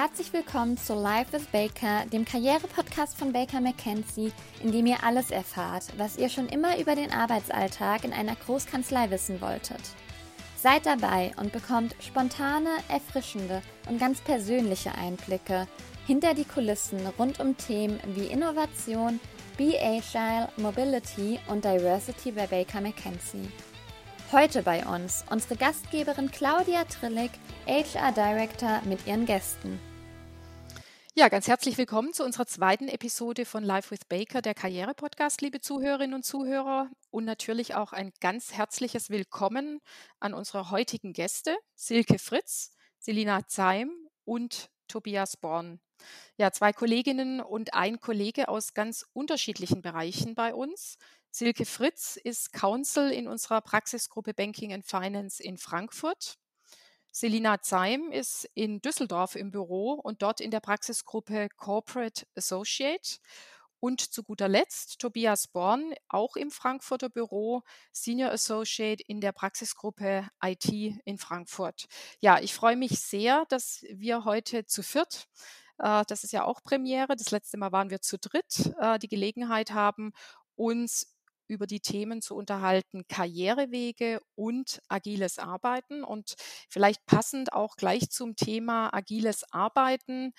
Herzlich willkommen zu Life with Baker, dem Karriere-Podcast von Baker McKenzie, in dem ihr alles erfahrt, was ihr schon immer über den Arbeitsalltag in einer Großkanzlei wissen wolltet. Seid dabei und bekommt spontane, erfrischende und ganz persönliche Einblicke hinter die Kulissen rund um Themen wie Innovation, Be Agile, Mobility und Diversity bei Baker McKenzie. Heute bei uns unsere Gastgeberin Claudia Trillig, HR Director mit ihren Gästen. Ja, ganz herzlich willkommen zu unserer zweiten Episode von Live with Baker, der Karriere-Podcast, liebe Zuhörerinnen und Zuhörer. Und natürlich auch ein ganz herzliches Willkommen an unsere heutigen Gäste, Silke Fritz, Selina Zeim und Tobias Born. Ja, zwei Kolleginnen und ein Kollege aus ganz unterschiedlichen Bereichen bei uns. Silke Fritz ist Counsel in unserer Praxisgruppe Banking and Finance in Frankfurt. Selina Zeim ist in Düsseldorf im Büro und dort in der Praxisgruppe Corporate Associate. Und zu guter Letzt Tobias Born, auch im Frankfurter Büro, Senior Associate in der Praxisgruppe IT in Frankfurt. Ja, ich freue mich sehr, dass wir heute zu viert, äh, das ist ja auch Premiere, das letzte Mal waren wir zu dritt, äh, die Gelegenheit haben, uns über die Themen zu unterhalten, Karrierewege und agiles Arbeiten. Und vielleicht passend auch gleich zum Thema agiles Arbeiten,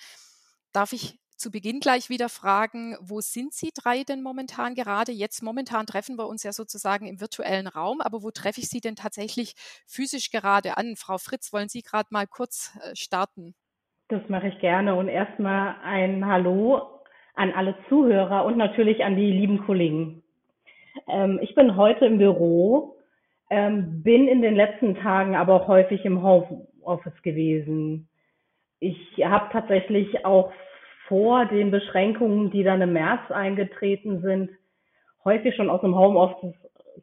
darf ich zu Beginn gleich wieder fragen, wo sind Sie drei denn momentan gerade? Jetzt momentan treffen wir uns ja sozusagen im virtuellen Raum, aber wo treffe ich Sie denn tatsächlich physisch gerade an? Frau Fritz, wollen Sie gerade mal kurz äh, starten? Das mache ich gerne und erstmal ein Hallo an alle Zuhörer und natürlich an die lieben Kollegen. Ähm, ich bin heute im Büro, ähm, bin in den letzten Tagen aber auch häufig im Homeoffice gewesen. Ich habe tatsächlich auch vor den Beschränkungen, die dann im März eingetreten sind, häufig schon aus dem Homeoffice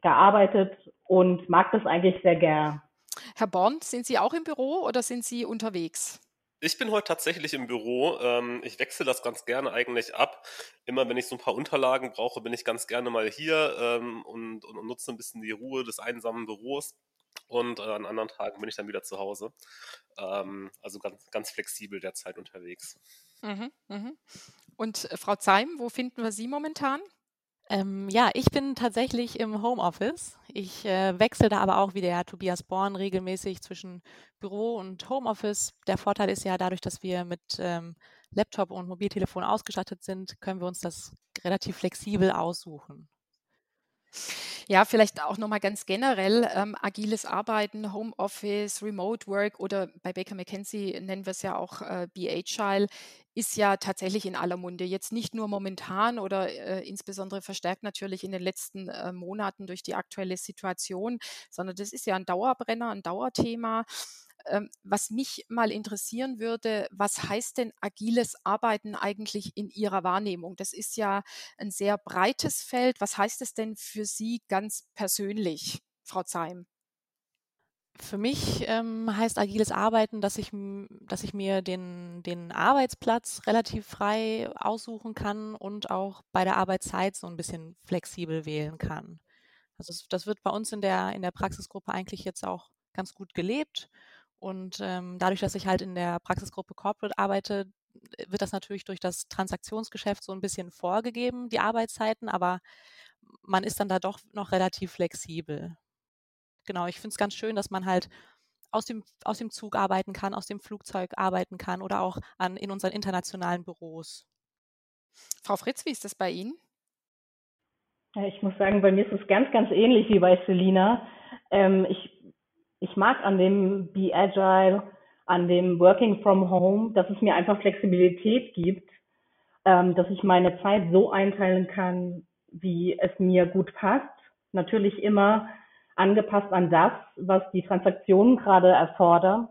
gearbeitet und mag das eigentlich sehr gern. Herr Born, sind Sie auch im Büro oder sind Sie unterwegs? Ich bin heute tatsächlich im Büro. Ähm, ich wechsle das ganz gerne eigentlich ab. Immer wenn ich so ein paar Unterlagen brauche, bin ich ganz gerne mal hier ähm, und, und, und nutze ein bisschen die Ruhe des einsamen Büros. Und äh, an anderen Tagen bin ich dann wieder zu Hause. Ähm, also ganz, ganz flexibel derzeit unterwegs. Mhm, mhm. Und äh, Frau Zeim, wo finden wir Sie momentan? Ähm, ja, ich bin tatsächlich im Homeoffice. Ich äh, wechsle da aber auch wie der Herr Tobias Born regelmäßig zwischen Büro und Homeoffice. Der Vorteil ist ja dadurch, dass wir mit ähm, Laptop und Mobiltelefon ausgestattet sind, können wir uns das relativ flexibel aussuchen. Ja, vielleicht auch nochmal ganz generell ähm, agiles Arbeiten, Homeoffice, Remote Work oder bei Baker McKenzie nennen wir es ja auch äh, BHIL, ist ja tatsächlich in aller Munde. Jetzt nicht nur momentan oder äh, insbesondere verstärkt natürlich in den letzten äh, Monaten durch die aktuelle Situation, sondern das ist ja ein Dauerbrenner, ein Dauerthema. Ähm, was mich mal interessieren würde, was heißt denn agiles Arbeiten eigentlich in Ihrer Wahrnehmung? Das ist ja ein sehr breites Feld. Was heißt es denn für Sie ganz persönlich, Frau Zeim? Für mich ähm, heißt agiles Arbeiten, dass ich, dass ich mir den, den Arbeitsplatz relativ frei aussuchen kann und auch bei der Arbeitszeit so ein bisschen flexibel wählen kann. Also das wird bei uns in der, in der Praxisgruppe eigentlich jetzt auch ganz gut gelebt. Und ähm, dadurch, dass ich halt in der Praxisgruppe Corporate arbeite, wird das natürlich durch das Transaktionsgeschäft so ein bisschen vorgegeben, die Arbeitszeiten, aber man ist dann da doch noch relativ flexibel. Genau, ich finde es ganz schön, dass man halt aus dem, aus dem Zug arbeiten kann, aus dem Flugzeug arbeiten kann oder auch an, in unseren internationalen Büros. Frau Fritz, wie ist das bei Ihnen? Ich muss sagen, bei mir ist es ganz, ganz ähnlich wie bei Selina. Ähm, ich ich mag an dem Be Agile, an dem Working from Home, dass es mir einfach Flexibilität gibt, ähm, dass ich meine Zeit so einteilen kann, wie es mir gut passt. Natürlich immer angepasst an das, was die Transaktionen gerade erfordern.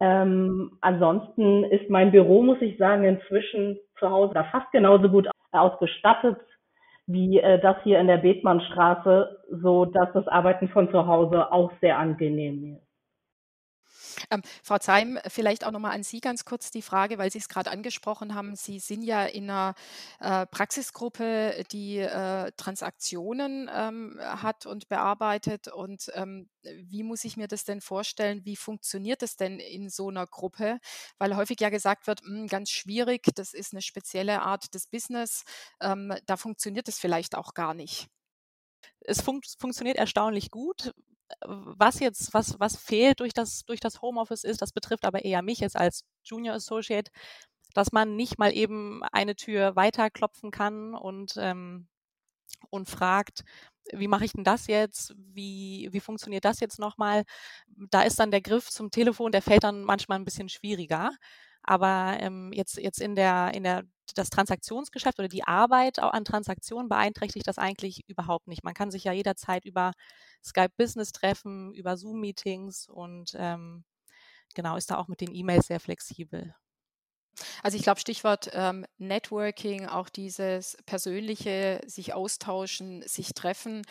Ähm, ansonsten ist mein Büro, muss ich sagen, inzwischen zu Hause fast genauso gut ausgestattet wie äh, das hier in der Bethmannstraße, so dass das Arbeiten von zu Hause auch sehr angenehm ist. Ähm, Frau Zeim, vielleicht auch noch mal an Sie ganz kurz die Frage, weil Sie es gerade angesprochen haben. Sie sind ja in einer äh, Praxisgruppe, die äh, Transaktionen ähm, hat und bearbeitet. Und ähm, wie muss ich mir das denn vorstellen? Wie funktioniert das denn in so einer Gruppe? Weil häufig ja gesagt wird, mh, hm, ganz schwierig, das ist eine spezielle Art des Business. Ähm, da funktioniert es vielleicht auch gar nicht. Es fun funktioniert erstaunlich gut was jetzt, was, was fehlt durch das, durch das Homeoffice ist, das betrifft aber eher mich jetzt als Junior Associate, dass man nicht mal eben eine Tür weiter klopfen kann und, ähm, und fragt, wie mache ich denn das jetzt? Wie, wie funktioniert das jetzt nochmal? Da ist dann der Griff zum Telefon, der fällt dann manchmal ein bisschen schwieriger. Aber ähm, jetzt, jetzt in der, in der, das Transaktionsgeschäft oder die Arbeit an Transaktionen beeinträchtigt das eigentlich überhaupt nicht. Man kann sich ja jederzeit über Skype Business treffen, über Zoom-Meetings und ähm, genau ist da auch mit den E-Mails sehr flexibel. Also ich glaube, Stichwort ähm, Networking, auch dieses persönliche sich austauschen, sich treffen,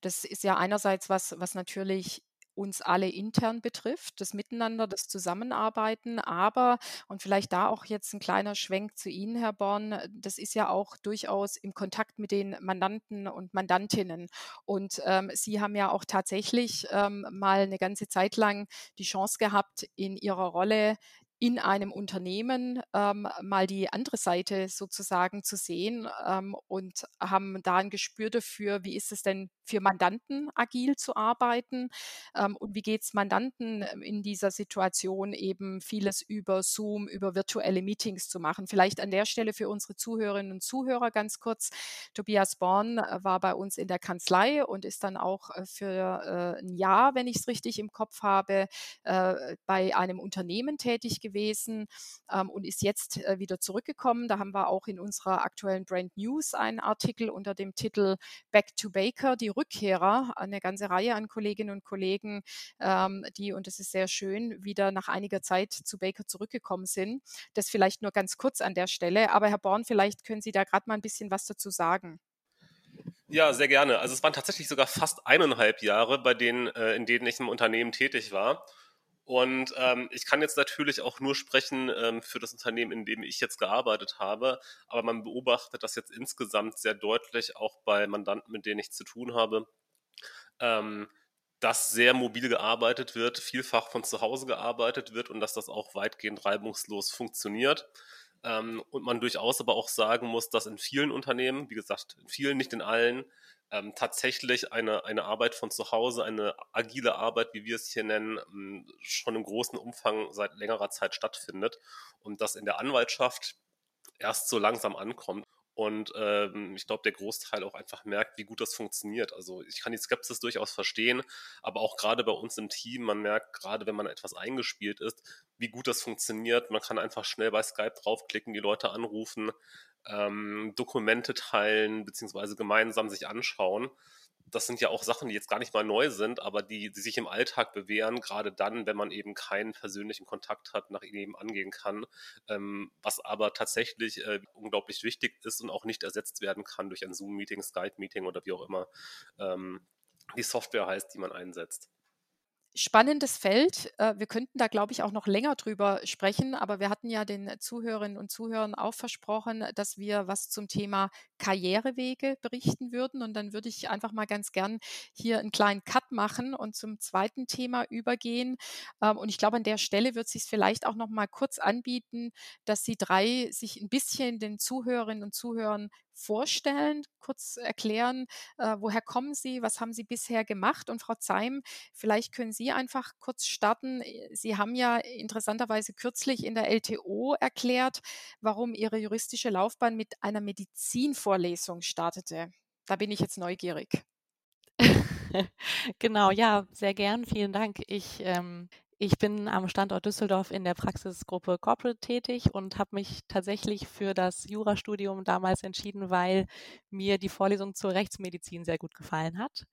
das ist ja einerseits was, was natürlich uns alle intern betrifft, das Miteinander, das Zusammenarbeiten. Aber, und vielleicht da auch jetzt ein kleiner Schwenk zu Ihnen, Herr Born, das ist ja auch durchaus im Kontakt mit den Mandanten und Mandantinnen. Und ähm, Sie haben ja auch tatsächlich ähm, mal eine ganze Zeit lang die Chance gehabt, in Ihrer Rolle in einem Unternehmen ähm, mal die andere Seite sozusagen zu sehen ähm, und haben da ein Gespür dafür, wie ist es denn für Mandanten agil zu arbeiten ähm, und wie geht es Mandanten ähm, in dieser Situation eben vieles über Zoom, über virtuelle Meetings zu machen. Vielleicht an der Stelle für unsere Zuhörerinnen und Zuhörer ganz kurz. Tobias Born äh, war bei uns in der Kanzlei und ist dann auch äh, für äh, ein Jahr, wenn ich es richtig im Kopf habe, äh, bei einem Unternehmen tätig gewesen ähm, und ist jetzt äh, wieder zurückgekommen. Da haben wir auch in unserer aktuellen Brand News einen Artikel unter dem Titel Back to Baker, die Rückkehrer, eine ganze Reihe an Kolleginnen und Kollegen, ähm, die, und das ist sehr schön, wieder nach einiger Zeit zu Baker zurückgekommen sind. Das vielleicht nur ganz kurz an der Stelle. Aber Herr Born, vielleicht können Sie da gerade mal ein bisschen was dazu sagen. Ja, sehr gerne. Also es waren tatsächlich sogar fast eineinhalb Jahre, bei denen, äh, in denen ich im Unternehmen tätig war. Und ähm, ich kann jetzt natürlich auch nur sprechen ähm, für das Unternehmen, in dem ich jetzt gearbeitet habe. Aber man beobachtet das jetzt insgesamt sehr deutlich, auch bei Mandanten, mit denen ich zu tun habe, ähm, dass sehr mobil gearbeitet wird, vielfach von zu Hause gearbeitet wird und dass das auch weitgehend reibungslos funktioniert. Ähm, und man durchaus aber auch sagen muss, dass in vielen Unternehmen, wie gesagt, in vielen, nicht in allen, ähm, tatsächlich eine, eine Arbeit von zu Hause, eine agile Arbeit, wie wir es hier nennen, ähm, schon im großen Umfang seit längerer Zeit stattfindet und das in der Anwaltschaft erst so langsam ankommt. Und ähm, ich glaube, der Großteil auch einfach merkt, wie gut das funktioniert. Also ich kann die Skepsis durchaus verstehen, aber auch gerade bei uns im Team, man merkt gerade, wenn man etwas eingespielt ist, wie gut das funktioniert. Man kann einfach schnell bei Skype draufklicken, die Leute anrufen, ähm, Dokumente teilen, beziehungsweise gemeinsam sich anschauen. Das sind ja auch Sachen, die jetzt gar nicht mal neu sind, aber die, die sich im Alltag bewähren, gerade dann, wenn man eben keinen persönlichen Kontakt hat, nach ihnen eben angehen kann, ähm, was aber tatsächlich äh, unglaublich wichtig ist und auch nicht ersetzt werden kann durch ein Zoom-Meeting, Skype-Meeting oder wie auch immer ähm, die Software heißt, die man einsetzt spannendes Feld. Äh, wir könnten da, glaube ich, auch noch länger drüber sprechen, aber wir hatten ja den Zuhörerinnen und Zuhörern auch versprochen, dass wir was zum Thema Karrierewege berichten würden. Und dann würde ich einfach mal ganz gern hier einen kleinen Cut machen und zum zweiten Thema übergehen. Ähm, und ich glaube, an der Stelle wird es sich vielleicht auch noch mal kurz anbieten, dass Sie drei sich ein bisschen den Zuhörerinnen und Zuhörern vorstellen, kurz erklären, äh, woher kommen Sie, was haben Sie bisher gemacht? Und Frau Zeim, vielleicht können Sie einfach kurz starten. Äh, Sie haben ja interessanterweise kürzlich in der LTO erklärt, warum Ihre juristische Laufbahn mit einer Medizinvorlesung startete. Da bin ich jetzt neugierig. genau, ja, sehr gern. Vielen Dank. Ich ähm, ich bin am Standort Düsseldorf in der Praxisgruppe Corporate tätig und habe mich tatsächlich für das Jurastudium damals entschieden, weil mir die Vorlesung zur Rechtsmedizin sehr gut gefallen hat.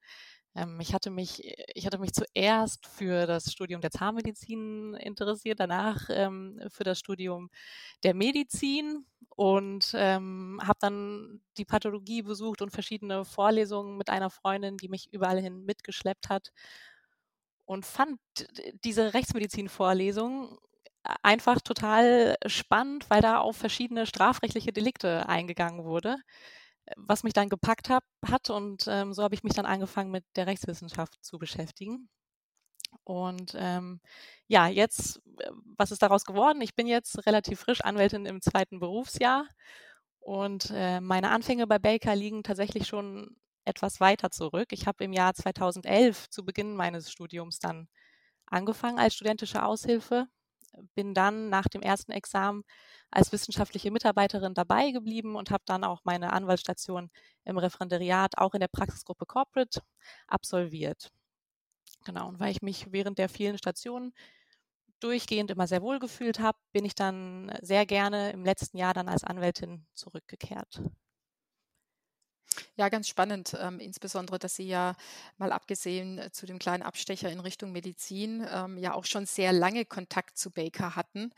Ähm, ich, hatte mich, ich hatte mich zuerst für das Studium der Zahnmedizin interessiert, danach ähm, für das Studium der Medizin und ähm, habe dann die Pathologie besucht und verschiedene Vorlesungen mit einer Freundin, die mich überall hin mitgeschleppt hat und fand diese Rechtsmedizin-Vorlesung einfach total spannend, weil da auf verschiedene strafrechtliche Delikte eingegangen wurde, was mich dann gepackt hab, hat und ähm, so habe ich mich dann angefangen mit der Rechtswissenschaft zu beschäftigen. Und ähm, ja, jetzt, äh, was ist daraus geworden? Ich bin jetzt relativ frisch Anwältin im zweiten Berufsjahr und äh, meine Anfänge bei Baker liegen tatsächlich schon etwas weiter zurück. Ich habe im Jahr 2011 zu Beginn meines Studiums dann angefangen als studentische Aushilfe, bin dann nach dem ersten Examen als wissenschaftliche Mitarbeiterin dabei geblieben und habe dann auch meine Anwaltsstation im Referendariat auch in der Praxisgruppe Corporate absolviert. Genau, und weil ich mich während der vielen Stationen durchgehend immer sehr wohl gefühlt habe, bin ich dann sehr gerne im letzten Jahr dann als Anwältin zurückgekehrt. Ja, ganz spannend, ähm, insbesondere, dass Sie ja mal abgesehen äh, zu dem kleinen Abstecher in Richtung Medizin ähm, ja auch schon sehr lange Kontakt zu Baker hatten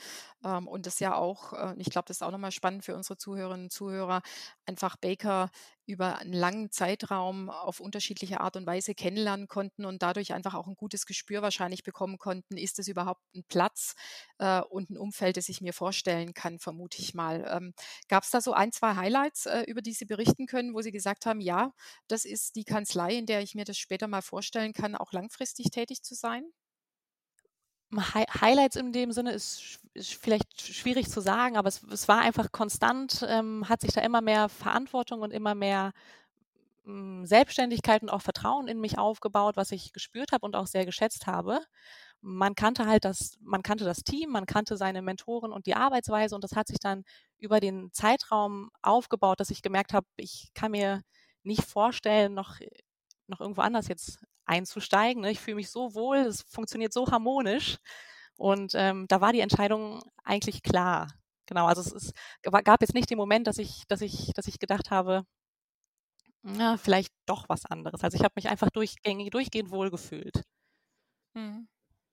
ähm, und das ja auch, äh, ich glaube, das ist auch nochmal spannend für unsere Zuhörerinnen und Zuhörer, einfach Baker über einen langen Zeitraum auf unterschiedliche Art und Weise kennenlernen konnten und dadurch einfach auch ein gutes Gespür wahrscheinlich bekommen konnten, ist es überhaupt ein Platz äh, und ein Umfeld, das ich mir vorstellen kann, vermute ich mal. Ähm, Gab es da so ein, zwei Highlights, äh, über die Sie berichten können, wo Sie gesagt haben, ja, das ist die Kanzlei, in der ich mir das später mal vorstellen kann, auch langfristig tätig zu sein? Highlights in dem Sinne ist, ist vielleicht schwierig zu sagen, aber es, es war einfach konstant, ähm, hat sich da immer mehr Verantwortung und immer mehr ähm, Selbstständigkeit und auch Vertrauen in mich aufgebaut, was ich gespürt habe und auch sehr geschätzt habe. Man kannte halt das, man kannte das Team, man kannte seine Mentoren und die Arbeitsweise und das hat sich dann über den Zeitraum aufgebaut, dass ich gemerkt habe, ich kann mir nicht vorstellen, noch noch irgendwo anders jetzt einzusteigen. Ne? Ich fühle mich so wohl, es funktioniert so harmonisch. Und ähm, da war die Entscheidung eigentlich klar. Genau, also es ist, gab jetzt nicht den Moment, dass ich, dass ich, dass ich gedacht habe, na, vielleicht doch was anderes. Also ich habe mich einfach durchgängig, durchgehend wohlgefühlt. Mhm.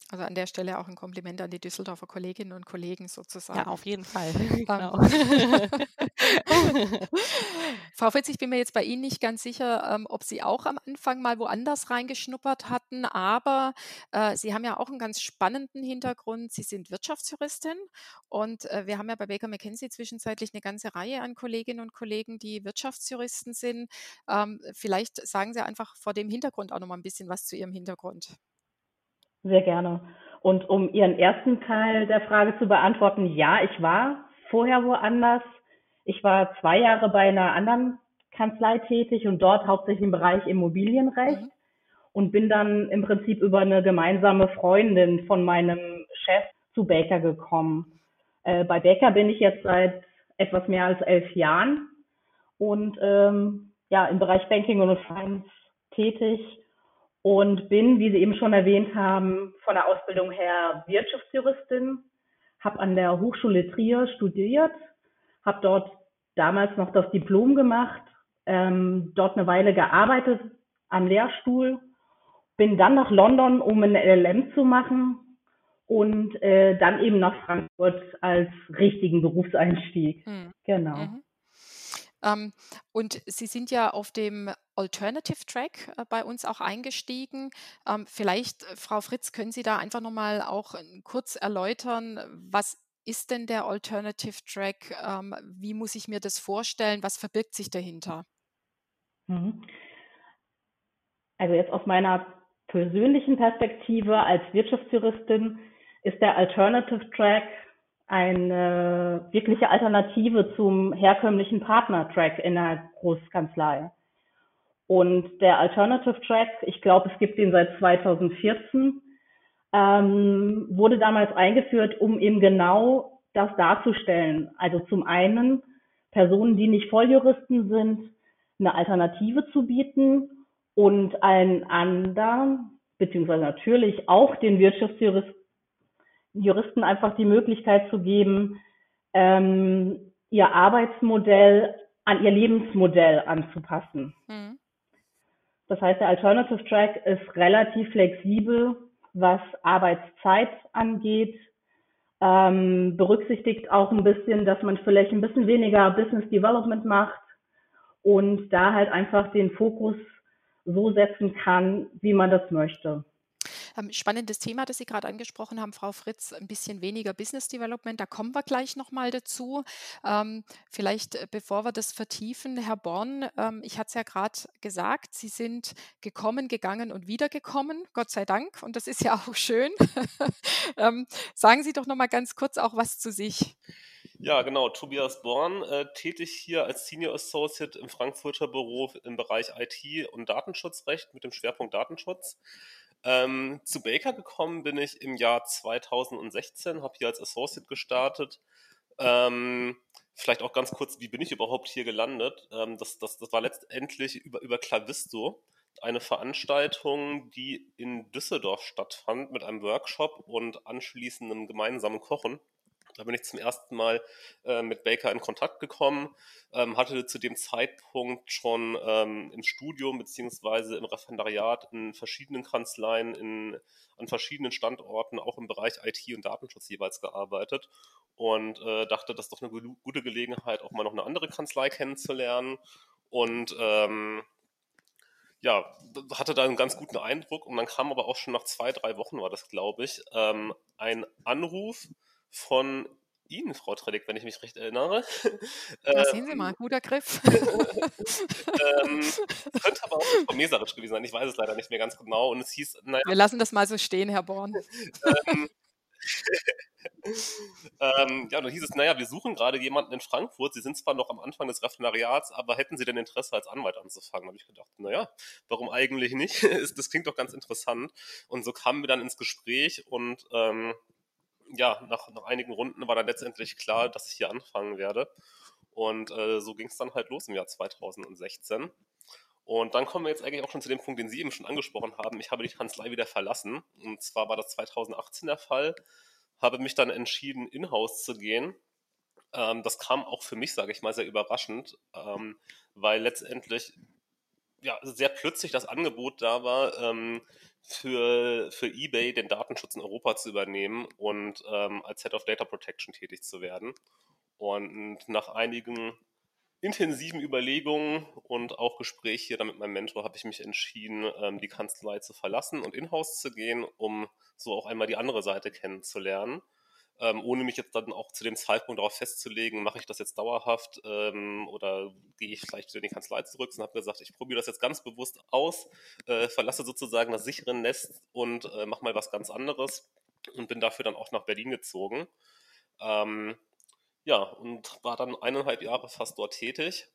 Also an der Stelle auch ein Kompliment an die Düsseldorfer Kolleginnen und Kollegen sozusagen. Ja, auf jeden Fall. genau. Frau Fritz, ich bin mir jetzt bei Ihnen nicht ganz sicher, ähm, ob Sie auch am Anfang mal woanders reingeschnuppert hatten, aber äh, Sie haben ja auch einen ganz spannenden Hintergrund. Sie sind Wirtschaftsjuristin und äh, wir haben ja bei Baker McKenzie zwischenzeitlich eine ganze Reihe an Kolleginnen und Kollegen, die Wirtschaftsjuristen sind. Ähm, vielleicht sagen Sie einfach vor dem Hintergrund auch noch mal ein bisschen was zu Ihrem Hintergrund. Sehr gerne. Und um Ihren ersten Teil der Frage zu beantworten, ja, ich war vorher woanders. Ich war zwei Jahre bei einer anderen Kanzlei tätig und dort hauptsächlich im Bereich Immobilienrecht mhm. und bin dann im Prinzip über eine gemeinsame Freundin von meinem Chef zu Baker gekommen. Äh, bei Baker bin ich jetzt seit etwas mehr als elf Jahren und ähm, ja im Bereich Banking und Finance tätig und bin, wie Sie eben schon erwähnt haben, von der Ausbildung her Wirtschaftsjuristin, habe an der Hochschule Trier studiert, habe dort damals noch das Diplom gemacht, ähm, dort eine Weile gearbeitet am Lehrstuhl, bin dann nach London, um ein LLM zu machen und äh, dann eben nach Frankfurt als richtigen Berufseinstieg. Mhm. Genau. Mhm. Ähm, und Sie sind ja auf dem Alternative Track äh, bei uns auch eingestiegen. Ähm, vielleicht, äh, Frau Fritz, können Sie da einfach nochmal auch äh, kurz erläutern, was ist denn der Alternative Track? Ähm, wie muss ich mir das vorstellen? Was verbirgt sich dahinter? Mhm. Also jetzt aus meiner persönlichen Perspektive als Wirtschaftsjuristin ist der Alternative Track eine wirkliche Alternative zum herkömmlichen Partner-Track in der Großkanzlei. Und der Alternative Track, ich glaube, es gibt ihn seit 2014, ähm, wurde damals eingeführt, um eben genau das darzustellen. Also zum einen Personen, die nicht Volljuristen sind, eine Alternative zu bieten und allen anderen, beziehungsweise natürlich auch den Wirtschaftsjuristen, Juristen einfach die Möglichkeit zu geben, ähm, ihr Arbeitsmodell an ihr Lebensmodell anzupassen. Mhm. Das heißt, der Alternative Track ist relativ flexibel, was Arbeitszeit angeht, ähm, berücksichtigt auch ein bisschen, dass man vielleicht ein bisschen weniger Business Development macht und da halt einfach den Fokus so setzen kann, wie man das möchte. Ähm, spannendes Thema, das Sie gerade angesprochen haben, Frau Fritz, ein bisschen weniger Business Development, da kommen wir gleich nochmal dazu. Ähm, vielleicht, äh, bevor wir das vertiefen, Herr Born, ähm, ich hatte es ja gerade gesagt, Sie sind gekommen, gegangen und wiedergekommen, Gott sei Dank, und das ist ja auch schön. sagen Sie doch nochmal ganz kurz auch was zu sich. Ja, genau. Tobias Born, äh, tätig hier als Senior Associate im Frankfurter Büro im Bereich IT und Datenschutzrecht mit dem Schwerpunkt Datenschutz. Ähm, zu Baker gekommen bin ich im Jahr 2016, habe hier als Associate gestartet. Ähm, vielleicht auch ganz kurz, wie bin ich überhaupt hier gelandet? Ähm, das, das, das war letztendlich über, über Clavisto, eine Veranstaltung, die in Düsseldorf stattfand mit einem Workshop und anschließendem gemeinsamen Kochen. Da bin ich zum ersten Mal äh, mit Baker in Kontakt gekommen, ähm, hatte zu dem Zeitpunkt schon ähm, im Studium beziehungsweise im Referendariat in verschiedenen Kanzleien, in, an verschiedenen Standorten, auch im Bereich IT und Datenschutz jeweils gearbeitet und äh, dachte, das ist doch eine gute Gelegenheit, auch mal noch eine andere Kanzlei kennenzulernen und ähm, ja, hatte da einen ganz guten Eindruck und dann kam aber auch schon nach zwei, drei Wochen war das, glaube ich, ähm, ein Anruf von Ihnen, Frau Trellig, wenn ich mich recht erinnere. Ja, sehen Sie mal, guter Griff. ähm, könnte aber auch Frau Mesaric gewesen sein, ich weiß es leider nicht mehr ganz genau. Und es hieß, naja. Wir lassen das mal so stehen, Herr Born. ähm, ähm, ja, dann hieß es, naja, wir suchen gerade jemanden in Frankfurt. Sie sind zwar noch am Anfang des Referendariats, aber hätten Sie denn Interesse, als Anwalt anzufangen? Da habe ich gedacht, naja, warum eigentlich nicht? das klingt doch ganz interessant. Und so kamen wir dann ins Gespräch und ähm, ja, nach, nach einigen Runden war dann letztendlich klar, dass ich hier anfangen werde. Und äh, so ging es dann halt los im Jahr 2016. Und dann kommen wir jetzt eigentlich auch schon zu dem Punkt, den Sie eben schon angesprochen haben. Ich habe die Kanzlei wieder verlassen. Und zwar war das 2018 der Fall. Habe mich dann entschieden, in-house zu gehen. Ähm, das kam auch für mich, sage ich mal, sehr überraschend, ähm, weil letztendlich ja, sehr plötzlich das Angebot da war, ähm, für, für eBay den Datenschutz in Europa zu übernehmen und ähm, als Head of Data Protection tätig zu werden. Und nach einigen intensiven Überlegungen und auch Gespräch hier mit meinem Mentor habe ich mich entschieden, ähm, die Kanzlei zu verlassen und in-house zu gehen, um so auch einmal die andere Seite kennenzulernen ähm, ohne mich jetzt dann auch zu dem Zeitpunkt darauf festzulegen, mache ich das jetzt dauerhaft ähm, oder gehe ich vielleicht wieder in die Kanzlei zurück und habe gesagt, ich probiere das jetzt ganz bewusst aus, äh, verlasse sozusagen das sichere Nest und äh, mache mal was ganz anderes und bin dafür dann auch nach Berlin gezogen. Ähm, ja, und war dann eineinhalb Jahre fast dort tätig,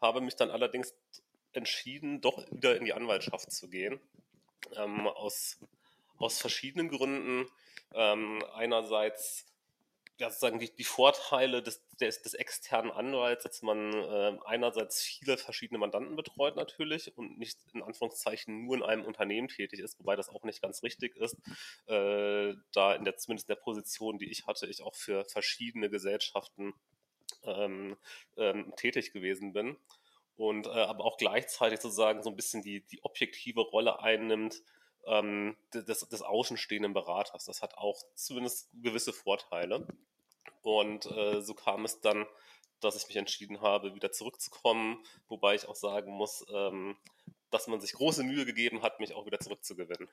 habe mich dann allerdings entschieden, doch wieder in die Anwaltschaft zu gehen. Ähm, aus, aus verschiedenen Gründen. Ähm, einerseits ja, sozusagen die, die Vorteile des, des, des, externen Anwalts, dass man äh, einerseits viele verschiedene Mandanten betreut natürlich und nicht in Anführungszeichen nur in einem Unternehmen tätig ist, wobei das auch nicht ganz richtig ist, äh, da in der zumindest in der Position, die ich hatte, ich auch für verschiedene Gesellschaften ähm, ähm, tätig gewesen bin und äh, aber auch gleichzeitig sozusagen so ein bisschen die, die objektive Rolle einnimmt, ähm, des, des außenstehenden Beraters. Das hat auch zumindest gewisse Vorteile. Und äh, so kam es dann, dass ich mich entschieden habe, wieder zurückzukommen, wobei ich auch sagen muss, ähm, dass man sich große Mühe gegeben hat, mich auch wieder zurückzugewinnen.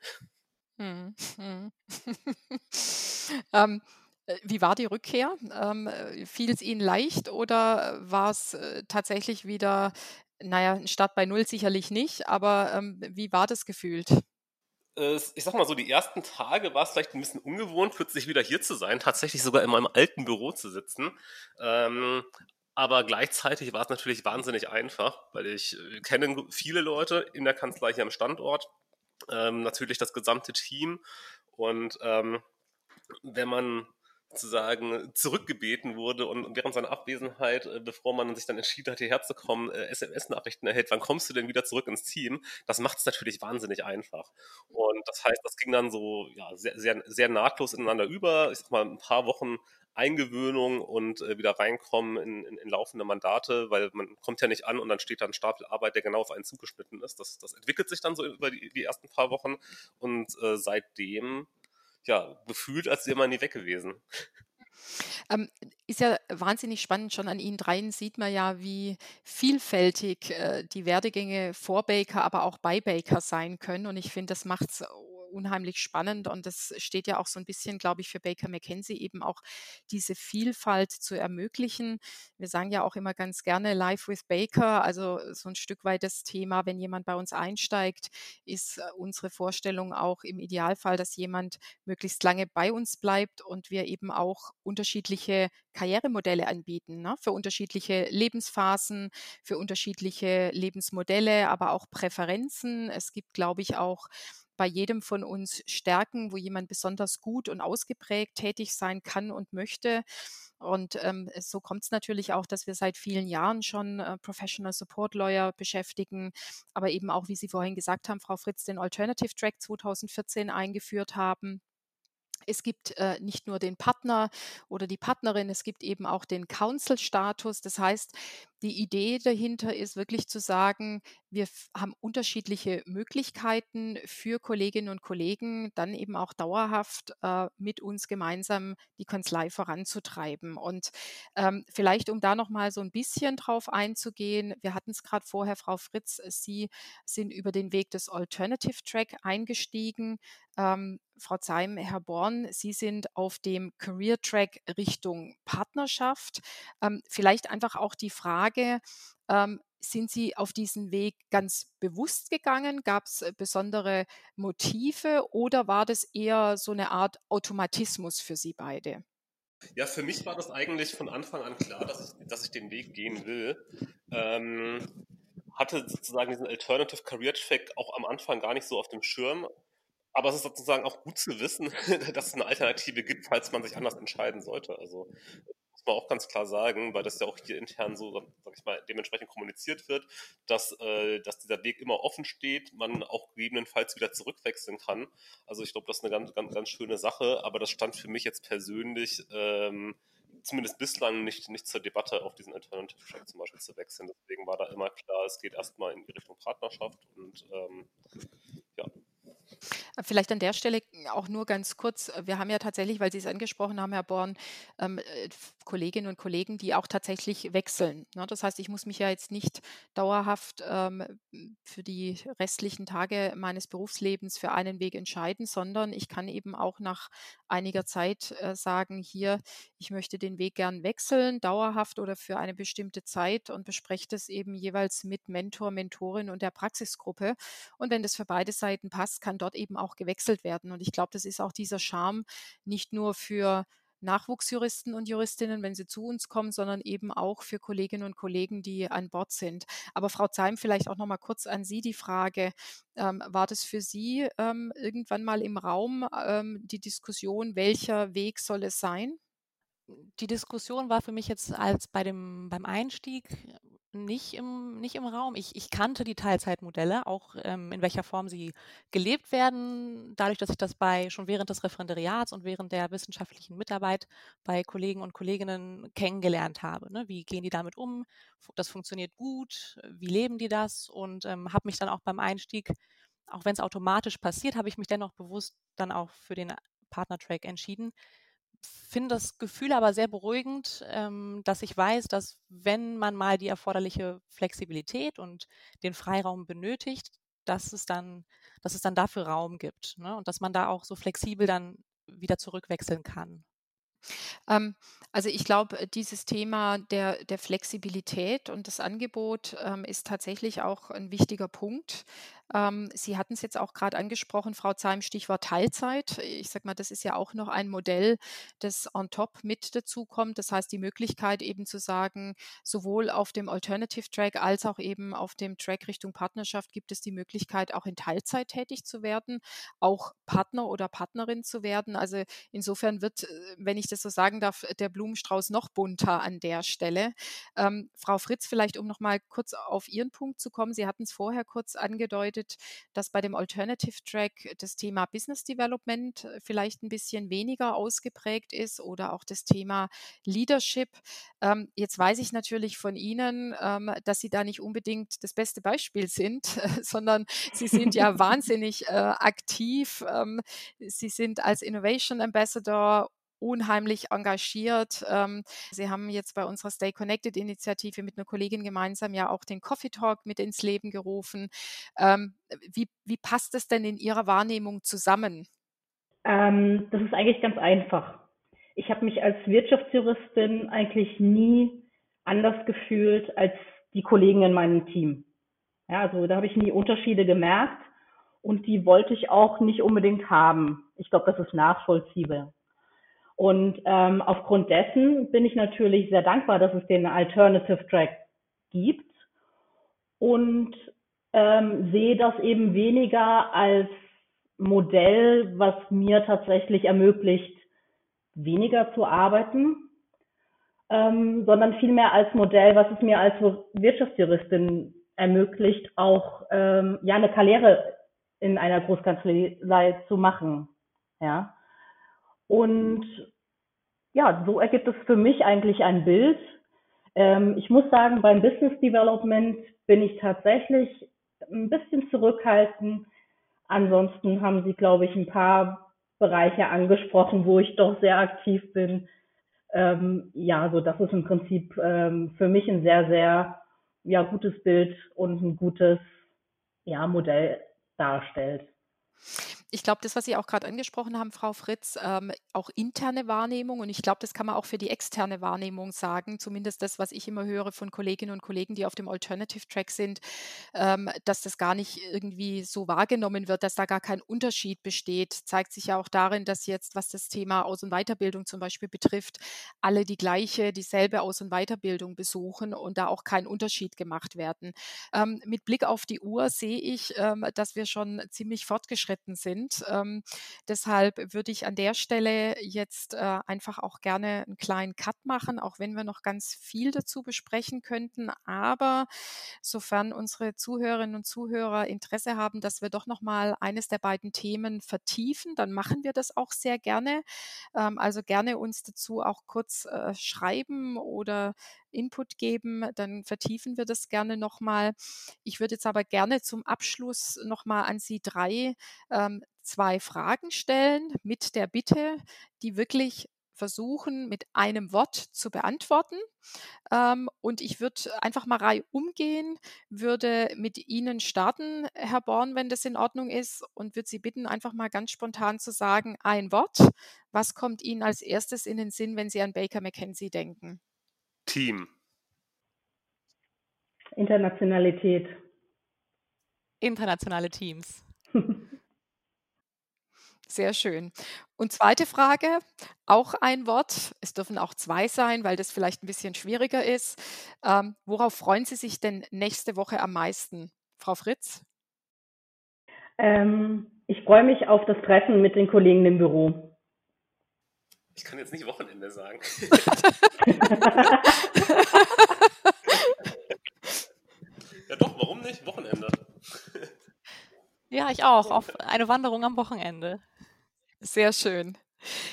Hm, hm. ähm, äh, wie war die Rückkehr? Ähm, äh, fiel es Ihnen leicht oder war es äh, tatsächlich wieder, naja, ein Start bei Null sicherlich nicht, aber ähm, wie war das gefühlt? Ich sag mal so, die ersten Tage war es vielleicht ein bisschen ungewohnt, plötzlich wieder hier zu sein, tatsächlich sogar in meinem alten Büro zu sitzen. Ähm, aber gleichzeitig war es natürlich wahnsinnig einfach, weil ich äh, kenne viele Leute in der Kanzlei hier am Standort, ähm, natürlich das gesamte Team. Und ähm, wenn man sozusagen zurückgebeten wurde und während seiner Abwesenheit, äh, bevor man sich dann entschieden hat, hierher zu kommen, äh, SMS-Nachrichten erhält, wann kommst du denn wieder zurück ins Team? Das macht es natürlich wahnsinnig einfach. Und das heißt, das ging dann so ja, sehr, sehr, sehr nahtlos ineinander über. Ich sag mal, ein paar Wochen Eingewöhnung und äh, wieder reinkommen in, in, in, laufende Mandate, weil man kommt ja nicht an und dann steht da ein Stapel Arbeit, der genau auf einen zugeschnitten ist. Das, das entwickelt sich dann so über die, die ersten paar Wochen und äh, seitdem ja, gefühlt, als wäre man nie weg gewesen. Ähm, ist ja wahnsinnig spannend. Schon an Ihnen dreien sieht man ja, wie vielfältig äh, die Werdegänge vor Baker, aber auch bei Baker sein können. Und ich finde, das macht es unheimlich spannend und das steht ja auch so ein bisschen, glaube ich, für Baker McKenzie eben auch diese Vielfalt zu ermöglichen. Wir sagen ja auch immer ganz gerne Live with Baker, also so ein Stück weit das Thema, wenn jemand bei uns einsteigt, ist äh, unsere Vorstellung auch im Idealfall, dass jemand möglichst lange bei uns bleibt und wir eben auch unterschiedliche Karrieremodelle anbieten, ne? für unterschiedliche Lebensphasen, für unterschiedliche Lebensmodelle, aber auch Präferenzen. Es gibt, glaube ich, auch bei jedem von uns Stärken, wo jemand besonders gut und ausgeprägt tätig sein kann und möchte. Und ähm, so kommt es natürlich auch, dass wir seit vielen Jahren schon äh, Professional Support Lawyer beschäftigen, aber eben auch, wie Sie vorhin gesagt haben, Frau Fritz, den Alternative Track 2014 eingeführt haben es gibt äh, nicht nur den Partner oder die Partnerin, es gibt eben auch den Council-Status. Das heißt, die Idee dahinter ist wirklich zu sagen, wir haben unterschiedliche Möglichkeiten für Kolleginnen und Kollegen, dann eben auch dauerhaft äh, mit uns gemeinsam die Kanzlei voranzutreiben. Und ähm, vielleicht, um da nochmal so ein bisschen drauf einzugehen, wir hatten es gerade vorher, Frau Fritz, Sie sind über den Weg des Alternative Track eingestiegen. Ähm, Frau Zeim, Herr Born, Sie sind auf dem Career Track Richtung Partnerschaft. Ähm, vielleicht einfach auch die Frage, ähm, sind Sie auf diesen Weg ganz bewusst gegangen? Gab es äh, besondere Motive oder war das eher so eine Art Automatismus für Sie beide? Ja, für mich war das eigentlich von Anfang an klar, dass ich, dass ich den Weg gehen will. Ähm, hatte sozusagen diesen Alternative Career Track auch am Anfang gar nicht so auf dem Schirm, aber es ist sozusagen auch gut zu wissen, dass es eine Alternative gibt, falls man sich anders entscheiden sollte. Also muss man auch ganz klar sagen, weil das ja auch hier intern so, sag ich mal, dementsprechend kommuniziert wird, dass, äh, dass dieser Weg immer offen steht, man auch gegebenenfalls wieder zurückwechseln kann. Also ich glaube, das ist eine ganz, ganz, ganz schöne Sache, aber das stand für mich jetzt persönlich ähm, zumindest bislang nicht, nicht zur Debatte, auf diesen Alternative Track zum Beispiel zu wechseln. Deswegen war da immer klar, es geht erstmal in die Richtung Partnerschaft und ähm, ja. Vielleicht an der Stelle auch nur ganz kurz. Wir haben ja tatsächlich, weil Sie es angesprochen haben, Herr Born, ähm, äh, Kolleginnen und Kollegen, die auch tatsächlich wechseln. Ne? Das heißt, ich muss mich ja jetzt nicht dauerhaft ähm, für die restlichen Tage meines Berufslebens für einen Weg entscheiden, sondern ich kann eben auch nach einiger Zeit äh, sagen, hier, ich möchte den Weg gern wechseln, dauerhaft oder für eine bestimmte Zeit und bespreche das eben jeweils mit Mentor, Mentorin und der Praxisgruppe. Und wenn das für beide Seiten passt, kann dort eben auch gewechselt werden. Und ich glaube, das ist auch dieser Charme nicht nur für Nachwuchsjuristen und Juristinnen, wenn sie zu uns kommen, sondern eben auch für Kolleginnen und Kollegen, die an Bord sind. Aber Frau Zeim, vielleicht auch noch mal kurz an Sie die Frage: ähm, War das für Sie ähm, irgendwann mal im Raum ähm, die Diskussion, welcher Weg soll es sein? Die Diskussion war für mich jetzt als bei dem beim Einstieg nicht im, nicht im Raum. Ich, ich kannte die Teilzeitmodelle, auch ähm, in welcher Form sie gelebt werden, dadurch, dass ich das bei schon während des Referendariats und während der wissenschaftlichen Mitarbeit bei Kollegen und Kolleginnen kennengelernt habe. Ne? Wie gehen die damit um? Das funktioniert gut. Wie leben die das? Und ähm, habe mich dann auch beim Einstieg, auch wenn es automatisch passiert, habe ich mich dennoch bewusst dann auch für den Partnertrack entschieden, finde das Gefühl aber sehr beruhigend, ähm, dass ich weiß, dass wenn man mal die erforderliche Flexibilität und den Freiraum benötigt, dass es dann, dass es dann dafür Raum gibt ne? und dass man da auch so flexibel dann wieder zurückwechseln kann. Ähm, also ich glaube, dieses Thema der, der Flexibilität und das Angebot ähm, ist tatsächlich auch ein wichtiger Punkt. Ähm, Sie hatten es jetzt auch gerade angesprochen, Frau Zeim, Stichwort Teilzeit. Ich sage mal, das ist ja auch noch ein Modell, das on top mit dazukommt. Das heißt, die Möglichkeit eben zu sagen, sowohl auf dem Alternative Track als auch eben auf dem Track Richtung Partnerschaft gibt es die Möglichkeit, auch in Teilzeit tätig zu werden, auch Partner oder Partnerin zu werden. Also insofern wird, äh, wenn ich das so sagen darf, der Blumenstrauß noch bunter an der Stelle. Ähm, Frau Fritz, vielleicht um noch mal kurz auf Ihren Punkt zu kommen. Sie hatten es vorher kurz angedeutet bedeutet, dass bei dem Alternative Track das Thema Business Development äh, vielleicht ein bisschen weniger ausgeprägt ist oder auch das Thema Leadership. Ähm, jetzt weiß ich natürlich von Ihnen, ähm, dass Sie da nicht unbedingt das beste Beispiel sind, sondern Sie sind ja wahnsinnig äh, aktiv. Ähm, Sie sind als Innovation Ambassador unheimlich engagiert. Ähm, Sie haben jetzt bei unserer Stay Connected Initiative mit einer Kollegin gemeinsam ja auch den Coffee Talk mit ins Leben gerufen. Ähm, wie, wie passt es denn in Ihrer Wahrnehmung zusammen? Ähm, das ist eigentlich ganz einfach. Ich habe mich als Wirtschaftsjuristin eigentlich nie anders gefühlt als die Kollegen in meinem Team. Ja, also da habe ich nie Unterschiede gemerkt und die wollte ich auch nicht unbedingt haben. Ich glaube, das ist nachvollziehbar. Und ähm, aufgrund dessen bin ich natürlich sehr dankbar, dass es den Alternative Track gibt und ähm, sehe das eben weniger als Modell, was mir tatsächlich ermöglicht, weniger zu arbeiten, ähm, sondern vielmehr als Modell, was es mir als Wirtschaftsjuristin ermöglicht, auch ähm, ja eine Karriere in einer Großkanzlei zu machen. Ja. Und ja, so ergibt es für mich eigentlich ein Bild. Ähm, ich muss sagen, beim Business Development bin ich tatsächlich ein bisschen zurückhaltend. Ansonsten haben Sie, glaube ich, ein paar Bereiche angesprochen, wo ich doch sehr aktiv bin. Ähm, ja, so das ist im Prinzip ähm, für mich ein sehr, sehr ja, gutes Bild und ein gutes ja, Modell darstellt. Ich glaube, das, was Sie auch gerade angesprochen haben, Frau Fritz, ähm, auch interne Wahrnehmung und ich glaube, das kann man auch für die externe Wahrnehmung sagen, zumindest das, was ich immer höre von Kolleginnen und Kollegen, die auf dem Alternative Track sind, ähm, dass das gar nicht irgendwie so wahrgenommen wird, dass da gar kein Unterschied besteht, zeigt sich ja auch darin, dass jetzt, was das Thema Aus- und Weiterbildung zum Beispiel betrifft, alle die gleiche, dieselbe Aus- und Weiterbildung besuchen und da auch kein Unterschied gemacht werden. Ähm, mit Blick auf die Uhr sehe ich, ähm, dass wir schon ziemlich fortgeschritten sind sind. Ähm, deshalb würde ich an der Stelle jetzt äh, einfach auch gerne einen kleinen Cut machen, auch wenn wir noch ganz viel dazu besprechen könnten. Aber sofern unsere Zuhörerinnen und Zuhörer Interesse haben, dass wir doch noch mal eines der beiden Themen vertiefen, dann machen wir das auch sehr gerne. Ähm, also gerne uns dazu auch kurz äh, schreiben oder Input geben, dann vertiefen wir das gerne nochmal. Ich würde jetzt aber gerne zum Abschluss nochmal an Sie drei ähm, zwei Fragen stellen mit der Bitte, die wirklich versuchen, mit einem Wort zu beantworten. Ähm, und ich würde einfach mal Reihe umgehen, würde mit Ihnen starten, Herr Born, wenn das in Ordnung ist, und würde Sie bitten, einfach mal ganz spontan zu sagen, ein Wort. Was kommt Ihnen als erstes in den Sinn, wenn Sie an Baker McKenzie denken? Team. Internationalität. Internationale Teams. Sehr schön. Und zweite Frage, auch ein Wort. Es dürfen auch zwei sein, weil das vielleicht ein bisschen schwieriger ist. Ähm, worauf freuen Sie sich denn nächste Woche am meisten, Frau Fritz? Ähm, ich freue mich auf das Treffen mit den Kollegen im Büro. Ich kann jetzt nicht Wochenende sagen. ja doch, warum nicht? Wochenende. Ja, ich auch. Auf eine Wanderung am Wochenende. Sehr schön.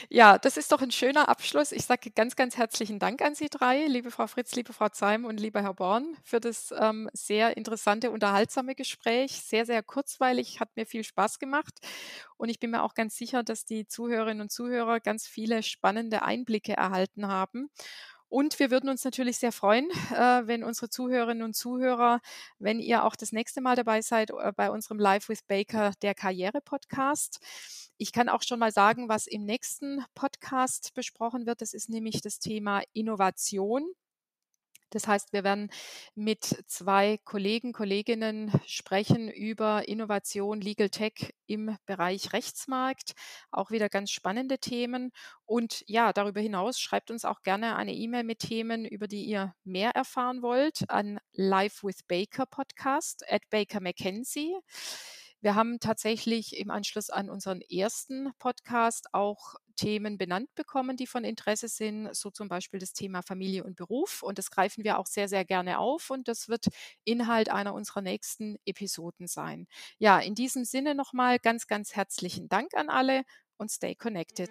Ja, das ist doch ein schöner Abschluss. Ich sage ganz, ganz herzlichen Dank an Sie drei, liebe Frau Fritz, liebe Frau Zeim und lieber Herr Born, für das ähm, sehr interessante, unterhaltsame Gespräch. Sehr, sehr kurzweilig, hat mir viel Spaß gemacht. Und ich bin mir auch ganz sicher, dass die Zuhörerinnen und Zuhörer ganz viele spannende Einblicke erhalten haben. Und wir würden uns natürlich sehr freuen, äh, wenn unsere Zuhörerinnen und Zuhörer, wenn ihr auch das nächste Mal dabei seid äh, bei unserem Live with Baker, der Karriere-Podcast. Ich kann auch schon mal sagen, was im nächsten Podcast besprochen wird. Das ist nämlich das Thema Innovation. Das heißt, wir werden mit zwei Kollegen, Kolleginnen sprechen über Innovation, Legal Tech im Bereich Rechtsmarkt. Auch wieder ganz spannende Themen. Und ja, darüber hinaus schreibt uns auch gerne eine E-Mail mit Themen, über die ihr mehr erfahren wollt, an Live with Baker Podcast at Baker McKenzie. Wir haben tatsächlich im Anschluss an unseren ersten Podcast auch Themen benannt bekommen, die von Interesse sind, so zum Beispiel das Thema Familie und Beruf. Und das greifen wir auch sehr, sehr gerne auf und das wird Inhalt einer unserer nächsten Episoden sein. Ja, in diesem Sinne nochmal ganz, ganz herzlichen Dank an alle und stay connected.